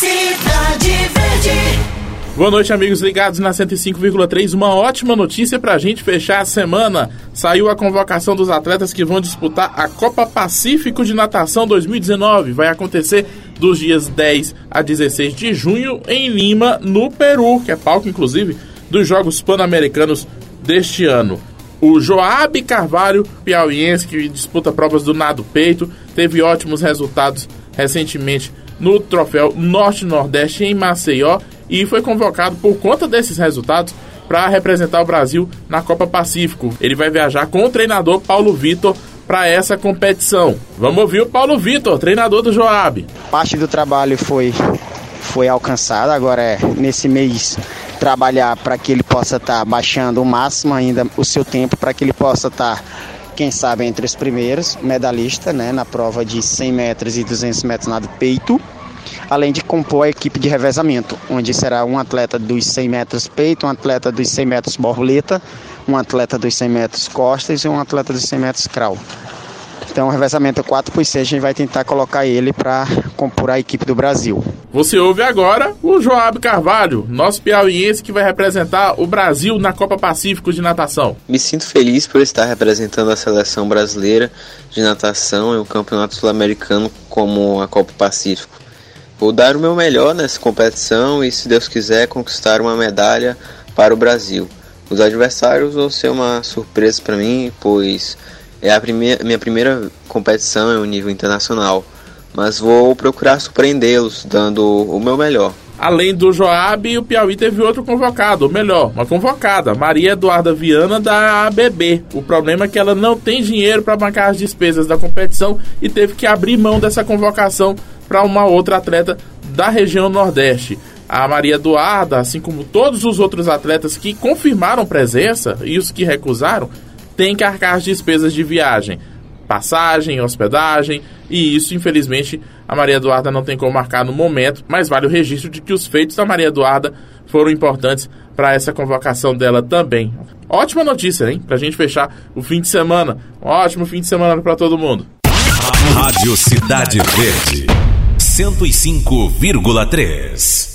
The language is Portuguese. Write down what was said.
Cidade Verde. Boa noite, amigos ligados na 105,3. Uma ótima notícia pra gente fechar a semana. Saiu a convocação dos atletas que vão disputar a Copa Pacífico de Natação 2019. Vai acontecer dos dias 10 a 16 de junho em Lima, no Peru, que é palco, inclusive, dos Jogos Pan-Americanos deste ano. O Joab Carvalho, piauiense, que disputa provas do nado peito, teve ótimos resultados recentemente no troféu Norte-Nordeste em Maceió e foi convocado por conta desses resultados para representar o Brasil na Copa Pacífico. Ele vai viajar com o treinador Paulo Vitor para essa competição. Vamos ouvir o Paulo Vitor, treinador do Joab. Parte do trabalho foi foi alcançada, agora é nesse mês trabalhar para que ele possa estar tá baixando o máximo ainda o seu tempo para que ele possa estar tá, quem sabe entre os primeiros medalhista, né, na prova de 100 metros e 200 metros nado peito além de compor a equipe de revezamento, onde será um atleta dos 100 metros peito, um atleta dos 100 metros borboleta, um atleta dos 100 metros costas e um atleta dos 100 metros crawl. Então, o revezamento 4 por 6 a gente vai tentar colocar ele para compor a equipe do Brasil. Você ouve agora o Joab Carvalho, nosso piauiense que vai representar o Brasil na Copa Pacífico de natação. Me sinto feliz por estar representando a seleção brasileira de natação em um campeonato sul-americano como a Copa Pacífico. Vou dar o meu melhor nessa competição e, se Deus quiser, conquistar uma medalha para o Brasil. Os adversários vão ser uma surpresa para mim, pois é a primeira, minha primeira competição em um nível internacional, mas vou procurar surpreendê-los, dando o meu melhor. Além do Joab, o Piauí teve outro convocado, ou melhor, uma convocada, Maria Eduarda Viana da ABB. O problema é que ela não tem dinheiro para bancar as despesas da competição e teve que abrir mão dessa convocação para uma outra atleta da região Nordeste. A Maria Eduarda, assim como todos os outros atletas que confirmaram presença e os que recusaram, têm que arcar as despesas de viagem, passagem, hospedagem, e isso, infelizmente, a Maria Eduarda não tem como marcar no momento, mas vale o registro de que os feitos da Maria Eduarda foram importantes para essa convocação dela também. Ótima notícia, hein? Pra gente fechar o fim de semana. Um ótimo fim de semana para todo mundo. Rádio Cidade Verde. 105,3.